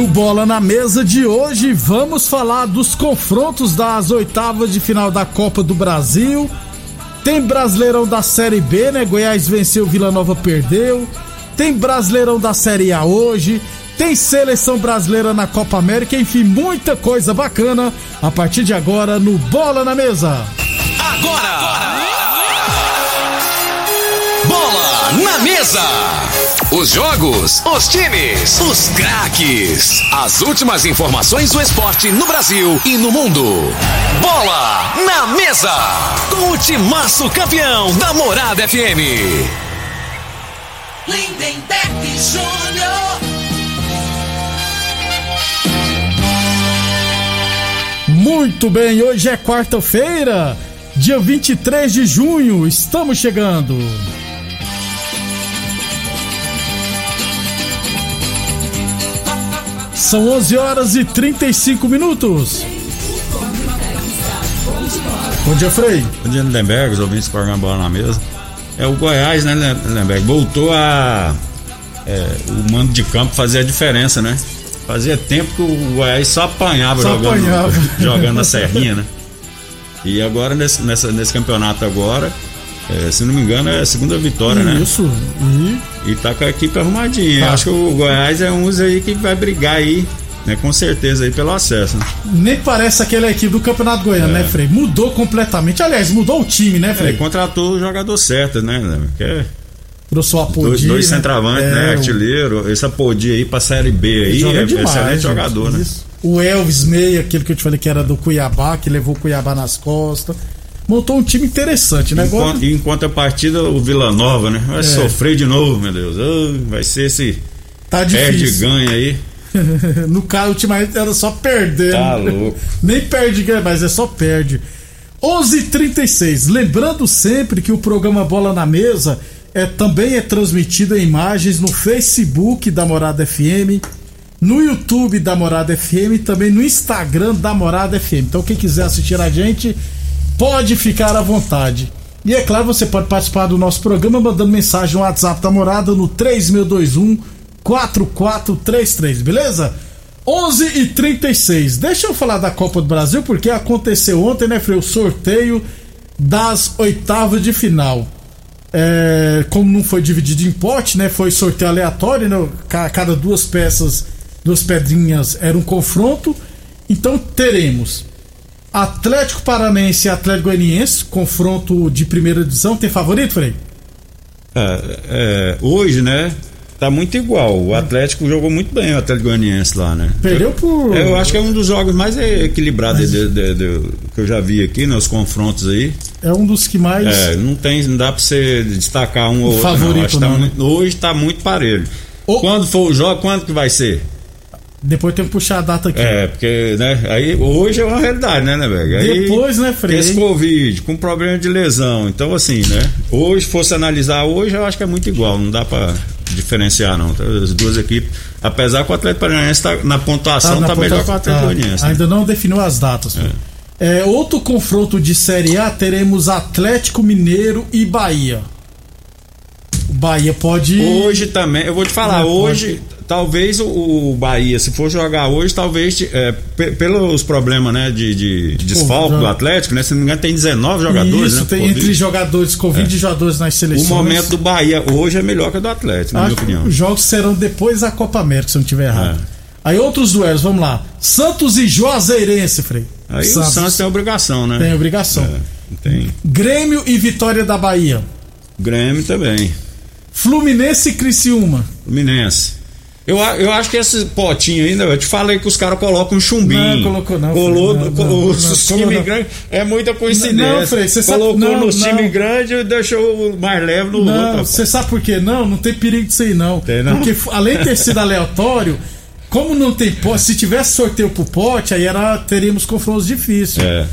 No Bola na Mesa de hoje, vamos falar dos confrontos das oitavas de final da Copa do Brasil. Tem Brasileirão da Série B, né? Goiás venceu, Vila Nova perdeu. Tem Brasileirão da Série A hoje. Tem seleção brasileira na Copa América, enfim, muita coisa bacana a partir de agora no Bola na Mesa. Agora! Bola mesa! Os jogos, os times, os craques. As últimas informações do esporte no Brasil e no mundo. Bola na mesa! Com o timaço campeão da Morada FM. Lindenberg Júnior. Muito bem, hoje é quarta-feira, dia 23 de junho, estamos chegando. São 11 horas e 35 minutos. Bom dia, Frei. Bom dia, Lindenberg, os ouvintes do programa Bola na Mesa. É o Goiás, né, Lindenberg? Voltou a. é, o mando de campo fazer a diferença, né? Fazia tempo que o Goiás só apanhava, Só jogando, apanhava. jogando na Serrinha, né? E agora, nesse, nessa- nesse campeonato agora, é, se não me engano, é a segunda vitória, né? Isso. E E tá com a equipe arrumadinha. Tá. Acho que o Goiás é um dos aí que vai brigar aí, né? Com certeza aí pelo acesso. Né? nem parece aquela equipe do Campeonato Goiano, né, Frei? Mudou completamente. Aliás, mudou o time, né, É, Frei? contratou o jogador certo, né? Que é Trouxe o Apodi. dois, dois né? centravantes, É, né? Artilheiro. Esse Apodi aí pra Série B aí Joga é demais, excelente gente. jogador, né? Isso. O Elvis Meia, aquele que eu te falei que era do Cuiabá, que levou o Cuiabá nas costas. Montou um time interessante, né? Agora, Enquanto, enquanto a partida, o Vila Nova, né? Vai sofrer de novo, meu Deus. Vai ser esse tá perde ganha aí. no caso, ultimamente era só perdendo. Tá louco. Nem perde ganha, mas é só perde. 11:36. Lembrando sempre que o programa Bola na Mesa é, também é transmitido em imagens no Facebook da Morada FM, no YouTube da Morada FM e também no Instagram da Morada FM. Então, quem quiser assistir a gente, pode ficar à vontade. E é claro, você pode participar do nosso programa mandando mensagem no WhatsApp da Morada no 3621 4433, beleza? 11 e 36. Deixa eu falar da Copa do Brasil, porque aconteceu ontem, né, Frei? O sorteio das oitavas de final. É, como não foi dividido em pote, né? Foi sorteio aleatório, né? ca- Cada duas peças, duas pedrinhas era um confronto. Então teremos Atlético Paranense e Atlético Goianiense, confronto de primeira divisão. Tem favorito, Frei? É, é, hoje, né? Tá muito igual. O Atlético jogou muito bem, o Atlético Goianiense lá, né? Perdeu por. Eu acho que é um dos jogos mais equilibrados de- de- de- que eu já vi aqui, nos confrontos aí. É um dos que mais. É, não tem, não dá pra você destacar um ou outro. Favorito não. Acho que tá não, né? hoje tá muito parelho. O- Quando for o jogo, quando que vai ser? Depois tem que puxar a data aqui. É, porque, né? Aí hoje é uma realidade, né, né, velho? Aí, Depois, né, Frei? Esse Covid, com problema de lesão. Então, assim, né? Hoje, fosse analisar hoje, eu acho que é muito igual. Não dá pra diferenciar, não. As duas equipes, apesar que o Atlético Paranaense tá, na pontuação na tá, melhor que o Atlético tá. Goianiense. né? Ainda não definiu as datas. Frei. É, outro confronto de Série A teremos Atlético Mineiro e Bahia. O Bahia pode. Hoje também, eu vou te falar, Não, hoje, talvez o, o Bahia, se for jogar hoje, talvez, é, pe- pelos problemas, né, de, de desfalque do Atlético, né, se não me engano, tem 19 jogadores, Isso, né, tem entre jogadores Covid e jogadores nas O seleções. momento do Bahia hoje é melhor que o do Atlético, na minha Acho que opinião. os jogos serão depois da Copa América, se eu não estiver errado. É. Aí outros duelos, vamos lá. Santos e Juazeirense, Frei. Aí o Santos tem obrigação, né? tem obrigação. É, tem. Grêmio e Vitória da Bahia. Grêmio também. Fluminense e Criciúma. Fluminense. Eu, eu acho que esse potinho ainda, eu te falei que os caras colocam um chumbinho. Não, colocou não, Colou, não, não, não, os times grandes. É muita coincidência. Não, Frei, você sabe- Colocou não, não. times grandes e deixou o mais leve no Não, outro. você sabe por quê? Não, não tem perigo disso aí, não. Tem, não? Porque além de ter sido aleatório, como não tem pote, se tivesse sorteio pro pote, aí era, teríamos confrontos difíceis. É.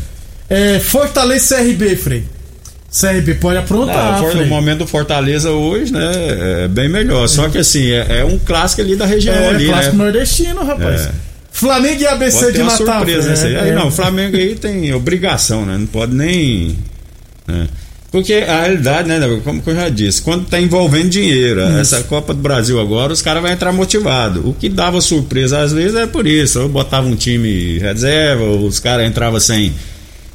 É, Fortaleza CRB, Frei. CRB pode aprontar, Ah, o momento do Fortaleza hoje, né, é bem melhor. Só que assim, é, é um clássico ali da região É, ali, clássico né? nordestino, rapaz. É. Flamengo e ABC Pode de Natal. surpresa Frei. nesse aí. É, é. não, o Flamengo aí tem obrigação, né? Não pode nem. né? Porque a realidade, né, como que eu já disse, quando tá envolvendo dinheiro, essa Copa do Brasil agora, os caras vão entrar motivados. O que dava surpresa às vezes é por isso. Eu botava um time reserva, os caras entravam sem.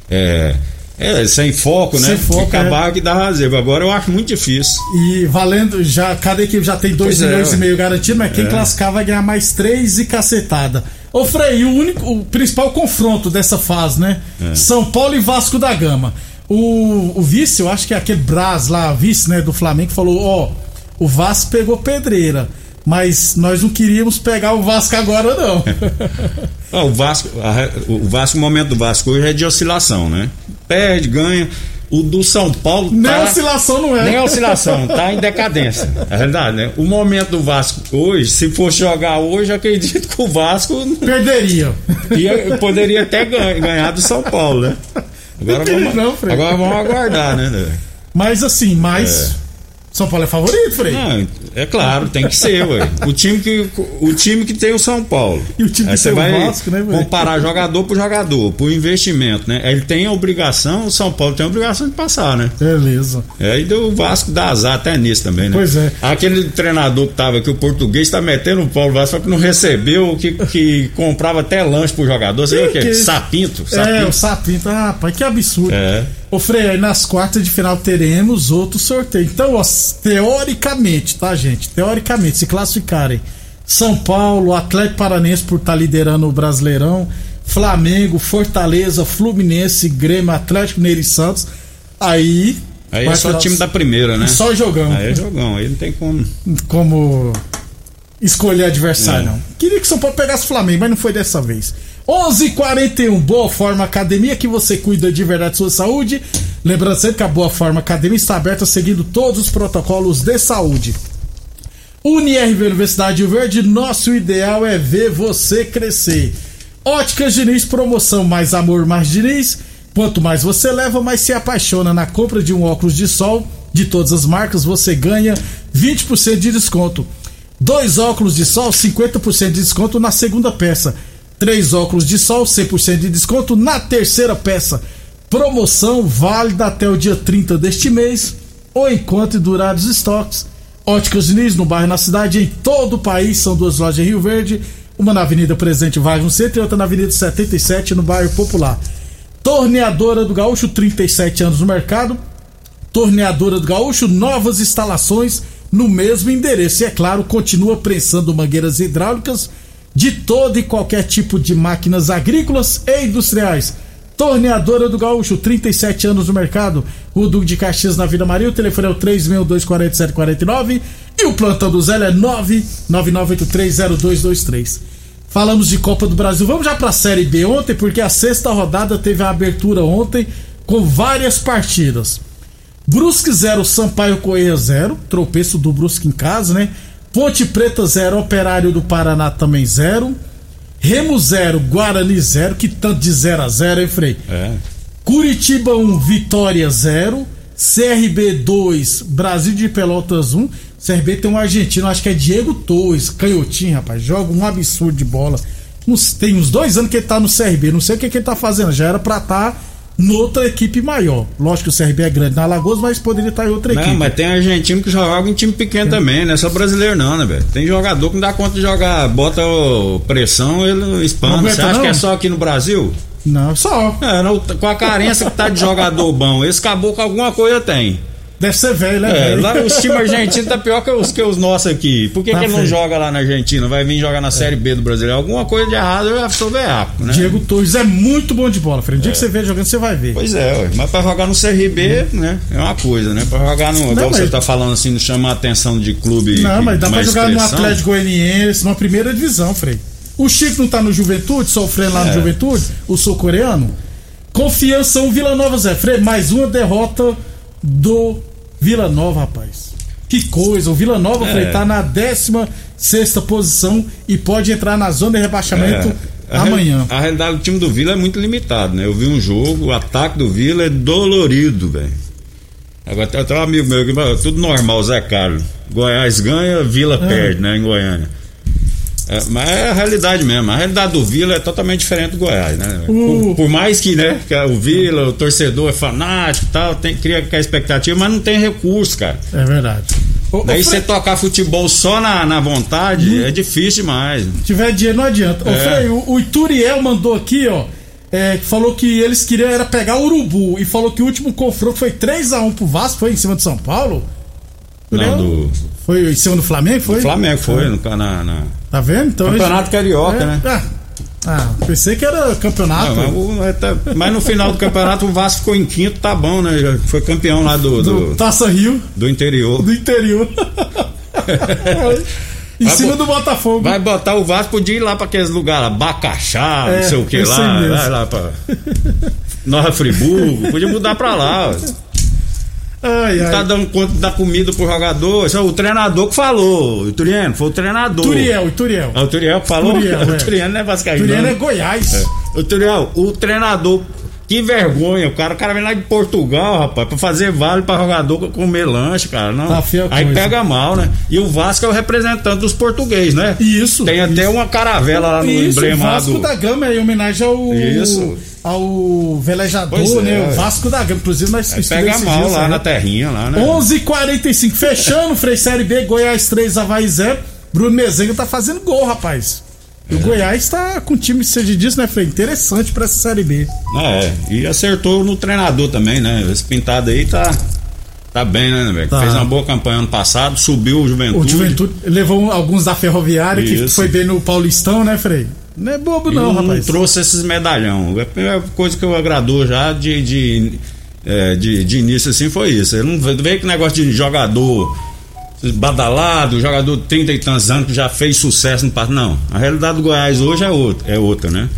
É, é, sem foco, né? Sem foco, é. Acabava que dava zebra. Agora eu acho muito difícil. E valendo, já, cada equipe já tem 2 Pois é, milhões e ué. meio garantido, mas quem É. classificar vai ganhar mais 3 e cacetada. Ô Frei, e o único, o principal confronto dessa fase, né? É. São Paulo e Vasco da Gama. O, o vice, eu acho que é aquele Braz lá, vice, né, do Flamengo, falou: Ó, o Vasco pegou pedreira, mas nós não queríamos pegar o Vasco agora, não. Ah, o Vasco, a- o Vasco, o momento do Vasco hoje é de oscilação, né? Perde, ganha. O do São Paulo Nem tá- oscilação não é. Nem oscilação, tá em decadência. É verdade, né? O momento do Vasco hoje, se fosse jogar hoje, eu acredito que o Vasco Perderia. ia- poderia até ganhar, ganhar do São Paulo, né? Agora Não vamos, não, agora vamos aguardar, né? Mas assim, mas. São Paulo é favorito, Frei. Não, é claro, tem que ser, ué. O time que, o time que tem o São Paulo. E o time Aí que você tem o vai Vasco, né, comparar jogador por jogador, por investimento, né? Ele tem a obrigação, o São Paulo tem a obrigação de passar, né? Beleza. É, e do Vasco dá azar até nisso também, né? Pois é. Aquele treinador que tava aqui, o português, tá metendo o Paulo Vasco só que não recebeu, que, que comprava até lanche pro jogador. Viu o quê? Que- Sapinto. É, sapinto. o Sapinto. Ah, rapaz, que absurdo. É. Ô Frei, aí nas quartas de final teremos outro sorteio. Então, ó, teoricamente, tá, gente? Teoricamente, se classificarem São Paulo, Atlético Paranense por estar liderando o Brasileirão, Flamengo, Fortaleza, Fluminense, Grêmio, Atlético Mineiro e Santos, aí. Aí é só tirar- time da primeira, né? Só jogão. Aí é jogão, aí não tem como. como escolher adversário, É. não. Queria que São Paulo pegasse o Flamengo, mas não foi dessa vez. 11:41 Boa Forma Academia, que você cuida de verdade sua saúde. Lembrando sempre que a Boa Forma Academia está aberta seguindo todos os protocolos de saúde. UniRV Universidade Verde, nosso ideal é ver você crescer. Óticas Diniz, promoção mais amor, mais Diniz. Quanto mais você leva, mais se apaixona. Na compra de um óculos de sol de todas as marcas, você ganha 20% de desconto. Dois óculos de sol, 50% de desconto na segunda peça. Três óculos de sol, 100% de desconto na terceira peça. Promoção válida até o dia 30 deste mês ou enquanto durar os estoques. Óticas Diniz, no bairro, na cidade, em todo o país. São duas lojas em Rio Verde. Uma na Avenida Presidente Vargas no centro e outra na Avenida 77, no bairro Popular. Torneadora do Gaúcho, 37 anos no mercado. Torneadora do Gaúcho, novas instalações no mesmo endereço. E é claro, continua prensando mangueiras hidráulicas de todo e qualquer tipo de máquinas agrícolas e industriais. Torneadora do Gaúcho, 37 anos no mercado. O Duque de Caxias na Vila Maria. O telefone é o 3624749 e o plantão do Zé é 999830223. Falamos de Copa do Brasil. Vamos já para a Série B ontem, porque a sexta rodada teve a abertura ontem com várias partidas. Brusque 0, Sampaio Correia 0, tropeço do Brusque em casa, né? Ponte Preta 0, Operário do Paraná também 0. Remo 0, Guarani 0, que tanto de 0 a 0, hein, Frei? É. Curitiba 1, Vitória 0. CRB 2, Brasil de Pelotas 1. CRB tem um argentino, acho que é Diego Torres, canhotinho, rapaz. Joga um absurdo de bola. uns- tem uns dois anos que ele tá no CRB. Não sei o que, que ele tá fazendo. Já era pra estar noutra equipe maior. Lógico que o CRB é grande na Alagoas, mas poderia estar em outra Não, equipe. mas tem argentino que joga em time pequeno também, não é só brasileiro não, né, velho? Tem jogador que não dá conta de jogar, bota pressão, ele Não espana. Você acha não? que é só aqui no Brasil? Não, só. É, não, com a carência que tá de jogador bom, esse caboclo alguma coisa tem. Deve ser velho, né, É, lá os times argentinos tá pior que os, que os nossos aqui. Por que, Tá que ele não joga lá na Argentina? Vai vir jogar na Série B do Brasileiro? Alguma coisa de errado eu já sou veaco, né? Diego Torres é muito bom de bola, Fred. O dia que você vê jogando, você vai ver. Pois é, ué. mas pra jogar no CRB, né? É uma coisa, né? Pra jogar no. Igual mas- você tá falando assim, não chama a atenção de clube. Não, mas dá pra jogar no expressão. Atlético Goianiense, numa primeira divisão, Frei. O Chico não tá no Juventude, sofrendo lá no É. Juventude, o sul-coreano. Confiança o Vila Nova Zé. Frei, mais uma derrota do Vila Nova, rapaz. Que coisa, o Vila Nova, É. tá na 16 posição e pode entrar na zona de rebaixamento É, a amanhã. A realidade do time do Vila é muito limitado, né? Eu vi um jogo, o ataque do Vila é dolorido, velho. Agora tem até um amigo meu que tudo normal, Zé Carlos. Goiás ganha, Vila É. perde, né? Em Goiânia. É, mas é a realidade mesmo. A realidade do Vila é totalmente diferente do Goiás, né? O- Por, por mais que, né, que o Vila, o torcedor é fanático e tal, tem, cria aquela expectativa, mas não tem recurso, cara. É verdade. Daí você tocar futebol só na, na vontade é difícil demais. Se tiver dinheiro, não adianta. Ô, É. Frei, o, o Ituriel mandou aqui, ó. é, que falou que eles queriam era pegar o Urubu e falou que o último confronto foi 3x1 pro Vasco, foi em cima de São Paulo? Não, do, Foi em cima do Flamengo, foi? O Flamengo foi no, na, na- Tá vendo? Então, Campeonato Carioca, é, né? Ah, ah, pensei que era campeonato. Não, mas, até- mas no final do campeonato o Vasco ficou em quinto, tá bom, né? Já Foi campeão lá do, do do, Taça Rio, do interior. do interior. em Vai cima do Botafogo. Vai botar o Vasco, podia ir lá pra aqueles lugares, Bacaxá, É, não sei o que lá, vai lá pra Nova Friburgo, podia mudar pra lá. ó. Ai, Não ai. tá dando conta da comida pro jogador. Isso é o treinador que falou. O Turiano, foi o treinador. Turiel, Ituriel. Ah, o Turiel que falou? Turiel, o é. Turiano não é vascaíno. Turiel não. é Goiás. Ô, Turiel, o treinador, que vergonha, o cara, o cara vem lá de Portugal, rapaz, pra fazer vale pra jogador comer lanche, cara. Não. Tá Aí coisa. pega mal, né? E o Vasco é o representante dos portugueses, né? Isso. Tem até uma caravela lá no Isso, o emblema lá Vasco do. da Gama é em homenagem ao. Isso. Ao velejador, é, né? ué. O Vasco da Gama. Inclusive, nós estudamos pega mal dias, lá né? na terrinha, lá, né? 11:45 fechando, Frei Série B, Goiás 3, Havaí 0. Bruno Mezenga tá fazendo gol, rapaz. E o É. Goiás tá com time, seja disso, né, Frei? Interessante pra essa Série B. É, e acertou no treinador também, né? Esse pintado aí tá. Tá bem, né, velho? Tá. Fez uma boa campanha ano passado, subiu o Juventude. O Juventude levou alguns da Ferroviária, que Isso. foi bem no Paulistão, né, Frei? Não é bobo, E não, rapaz. trouxe esses medalhão. A primeira coisa que eu agradou já de, de, é, de, de início assim foi isso. Eu não veio que negócio de jogador badalado, jogador de 30 e tantos anos que já fez sucesso no passado. Não. A realidade do Goiás hoje é outra, é outra né?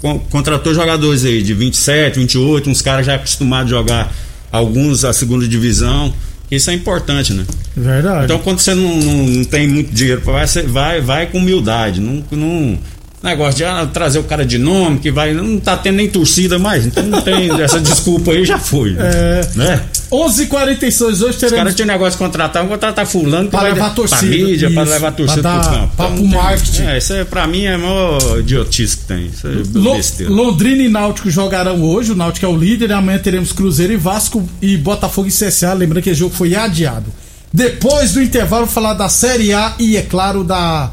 Con- Contratou jogadores aí de 27, 28, uns caras já acostumados a jogar alguns a segunda divisão. Isso é importante, né? Verdade. Então quando você não, não, não tem muito dinheiro, vai, você vai, vai com humildade. Não, não, negócio de ah, trazer o cara de nome, que vai. Não tá tendo nem torcida mais. Então não tem. essa desculpa aí já foi. É. Né? 11:46 hoje Os teremos caras tinham negócio de contratar, vão contratar fulano vai levar a pra torcida, mídia, pra isso, levar a torcida pra pro campo. pra- Então, pro marketing. É, isso é, pra mim é a maior idiotice que tem. Isso é Lo- besteira. Londrina e Náutico jogarão hoje. O Náutico é o líder. E amanhã teremos Cruzeiro e Vasco e Botafogo e CSA. Lembrando que o jogo foi adiado. Depois do intervalo, falar da Série A e, é claro, da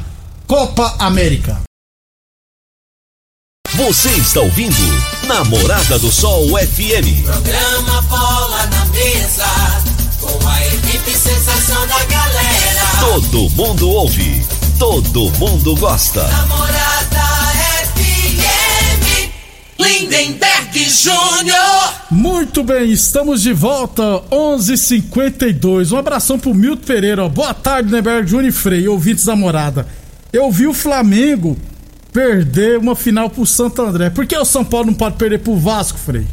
Copa América. Você está ouvindo Namorada do Sol FM. Programa Bola na Mesa, com a equipe sensação da galera. Todo mundo ouve, todo mundo gosta. Namorada FM, Lindenberg Júnior. Muito bem, estamos de volta, 11:52. Um abração pro Milton Pereira. Boa tarde, Neberg Júnior e Frei, ouvintes da morada. Eu vi o Flamengo perder uma final pro Santo André. Por que o São Paulo não pode perder pro Vasco, Frei?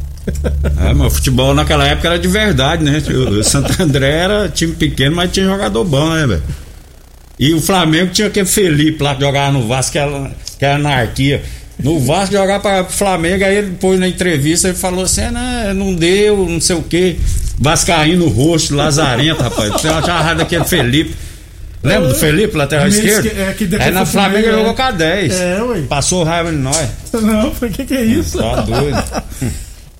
É, mas o futebol naquela época era de verdade, né? O Santo André era time pequeno, mas tinha jogador bom, né, velho? E o Flamengo tinha aquele Felipe lá que jogava no Vasco, que era, que era anarquia. No Vasco jogar para Flamengo, aí ele depois na entrevista ele falou assim: "Ah, não, não deu, não sei o quê. Vascaíno no rosto, lazarento, rapaz. Você achava daquele Felipe. Lembra do Felipe, lateral esquerdo? esque- é, que depois Aí na Flamengo ele é. jogou com a 10. É, ué. Passou raiva de nós. Não, foi que que é isso? Tá doido.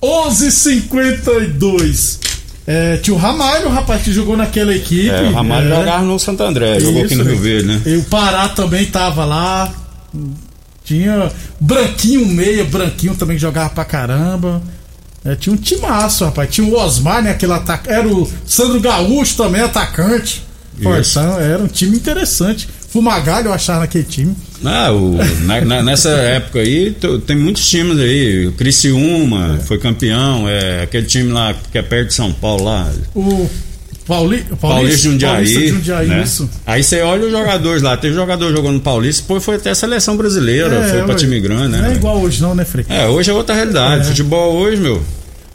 11:52. É, tinha o Ramalho, o rapaz que jogou naquela equipe. É, o Ramalho É. jogava no Santo André, jogou aqui Isso, no Rio? Verde, né? E o Pará também tava lá. Tinha Branquinho Meia, Branquinho também que jogava pra caramba. É, tinha um timaço, rapaz. Tinha o Osmar, né? Aquele ataque. Era o Sandro Gaúcho também, atacante. Fortão, era um time interessante. Fumagalho eu achava naquele time. Ah, o, na- na- nessa época aí, t- tem muitos times aí. O Criciúma foi campeão, é aquele time lá que é perto de São Paulo lá. O Pauli, Paulista Jundiaí. Paulista Jundiaí, né? isso. Aí você olha os jogadores lá, teve jogador jogando no Paulista, depois foi até a seleção brasileira, É, foi pra ué. time grande, né? Não é igual hoje, não, né, Frei? É, hoje é outra realidade. Futebol hoje, meu.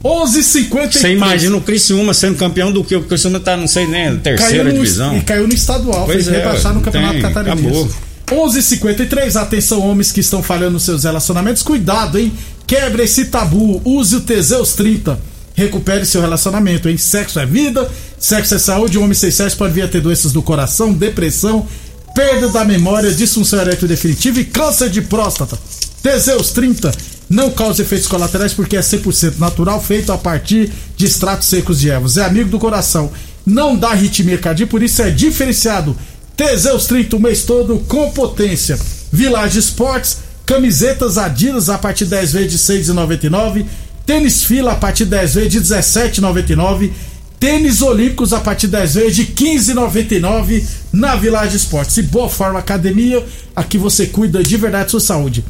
11:53. Você imagina o Criciúma sendo campeão do que? O Criciúma tá, não sei nem, terceira Caiu no, divisão. E caiu no estadual, Pois foi é, rebaixado no Campeonato tem, Catarinense. acabou. 11:53 atenção homens que estão falhando nos seus relacionamentos, cuidado, hein? Quebre esse tabu, use o Teseus 30. Recupere seu relacionamento, hein? Sexo é vida, sexo é saúde, o homem sem sexo pode vir a ter doenças do coração, depressão, perda da memória, disfunção erétil definitiva e câncer de próstata. Teseus 30 não causa efeitos colaterais porque é 100% natural, feito a partir de extratos secos de ervas. É amigo do coração, não dá arritmia cardíaca, por isso é diferenciado. Teseus 30 o mês todo com potência. Village Sports, camisetas Adidas a partir de 10 vezes de 6,99. Tênis Fila a partir de 10 vezes de 17,99. Tênis Olímpicos a partir 10 vezes de 15,99 na Village Sports. E Boa Forma Academia, aqui você cuida de verdade da sua saúde.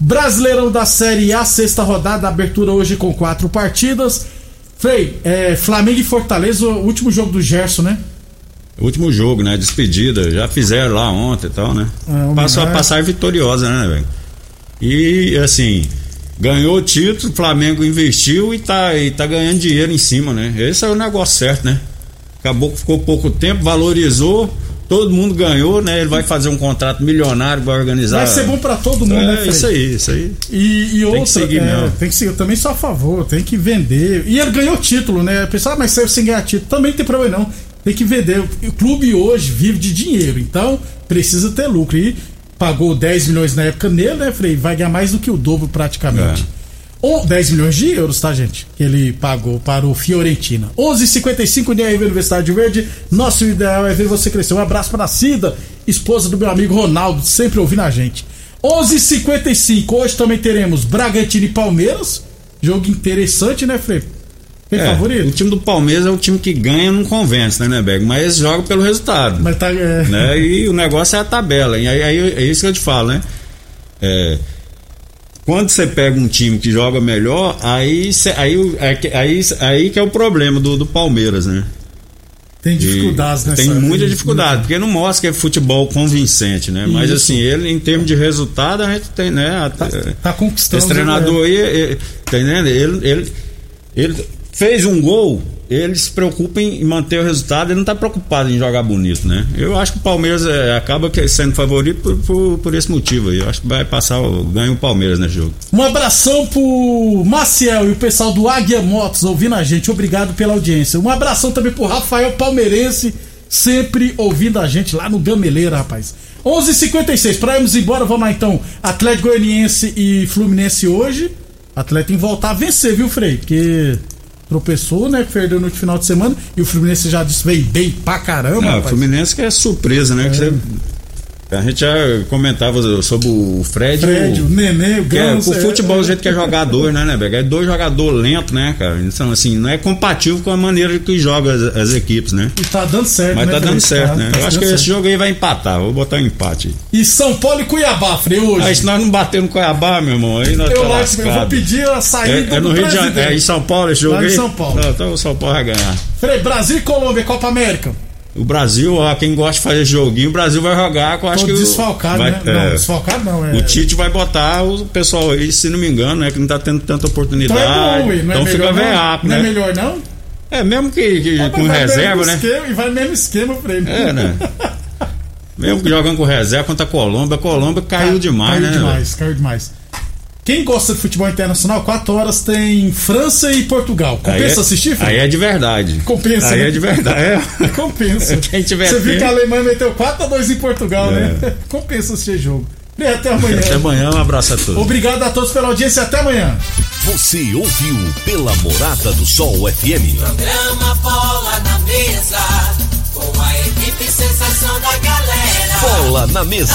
Brasileirão da Série A, sexta rodada, abertura hoje com quatro partidas. Frei, é, Flamengo e Fortaleza, o último jogo do Gerson, né? Último jogo, né? Despedida. Já fizeram lá ontem e tal, né? É. Passou a passar vitoriosa, né, velho? E assim, ganhou o título, o Flamengo investiu e tá, e tá ganhando dinheiro em cima, né? Esse é o negócio certo, né? Acabou que ficou pouco tempo, valorizou, todo mundo ganhou, né? Ele vai fazer um contrato milionário, vai organizar. Vai ser bom pra todo mundo, né, É, Frei? isso aí, isso aí. E, e outra, seguir é, tem que seguir. Eu também sou a favor, tem que vender. E ele ganhou título, né? Pessoal, ah, mas saiu sem ganhar título. Também não tem problema, não. Tem que vender. O clube hoje vive de dinheiro, então precisa ter lucro. E pagou 10 milhões na época nele, né, Frei? Vai ganhar mais do que o dobro praticamente. Ou 10 milhões de euros, tá, gente? Que ele pagou para o Fiorentina. 11:55 UNIRV Universidade de Verde. Nosso ideal é ver você crescer. Um abraço para a Cida, esposa do meu amigo Ronaldo, sempre ouvindo a gente. 11:55 Hoje também teremos Bragantino e Palmeiras. Jogo interessante, né, Frei? Tem É, o favorito? time do Palmeiras é o time que ganha, não convence, né, né, Bego? Mas joga pelo resultado. Mas tá. é, né? E o negócio é a tabela. E aí, aí é isso que eu te falo, né? É, quando você pega um time que joga melhor, aí, aí, é que- aí, aí que é o problema do, do Palmeiras, né? Tem dificuldades nessa Tem muita dificuldade, porque não mostra que é futebol convincente, né? Mas Isso. assim, ele, em termos de resultado, a gente tem, né? Tá, é, tá conquistando. esse treinador aí, é, tá? Ele, ele, ele fez um gol, ele se preocupa em manter o resultado, ele não tá preocupado em jogar bonito, né? Eu acho que o Palmeiras é, acaba sendo favorito por, por, por esse motivo aí. Eu acho que vai passar, ganha o Palmeiras nesse jogo. Um abração pro Maciel e o pessoal do Águia Motos ouvindo a gente. Obrigado pela audiência. Um abração também pro Rafael Palmeirense, sempre ouvindo a gente lá no Gameleira, rapaz. 11:56 para irmos embora, vamos lá então. Atlético Goianiense e Fluminense hoje. Atlético que voltar a vencer, viu, Frei? Porque tropeçou, né? Perdeu no final de semana. E o Fluminense já disse veio bem pra caramba, Ah, o. Fluminense que é surpresa, né? Que você- a gente já comentava sobre o Fred. Fred, o, o Nenê, o que é, o futebol do jeito que é jogador, né, né, Bega? É dois jogadores lentos, né, cara? Então, assim, não é compatível com a maneira que joga as, as equipes, né? E tá dando certo, Mas né, tá dando certo, Tá- né? tá Eu acho que esse certo. jogo aí vai empatar. Vou botar um empate. E São Paulo e Cuiabá, Frei, hoje. Aí se nós não bater no Cuiabá, meu irmão, aí nós Eu tá acho que eu vou pedir a saída É, é no do Rio de presidente. é em São Paulo esse jogo Lá em aí? São Paulo. Não, então o São Paulo vai ganhar. Frei, Brasil e Colômbia, Copa América. O Brasil, ó, quem gosta de fazer joguinho, o Brasil vai jogar, eu acho que desfalcado, vai- né? é, Não, desfalcado não, é. O Tite vai botar o pessoal aí, se não me engano, né? Que não tá tendo tanta Então oportunidade. é bom, não é então fica melhor não? veaco, Não né? é melhor não? É, mesmo que, que É, com reserva, né? Esquema, e vai mesmo esquema, Frei. É, né? mesmo que jogando com reserva contra a Colômbia, a Colômbia caiu demais, caiu né? demais, caiu demais. Quem gosta de futebol internacional, 4 horas tem França e Portugal. Compensa Aí é- assistir, filho? Aí é de verdade. Compensa, Aí né? é de verdade. É. Compensa. Quem tiver Você viu que a Alemanha meteu 4x2 em Portugal, né? Compensa assistir jogo. Bem, até amanhã. Até amanhã, um abraço a todos. Obrigado a todos pela audiência. Até amanhã. Você ouviu pela Morada do Sol FM. Programa Bola na Mesa, com a equipe sensação da galera. Bola na mesa.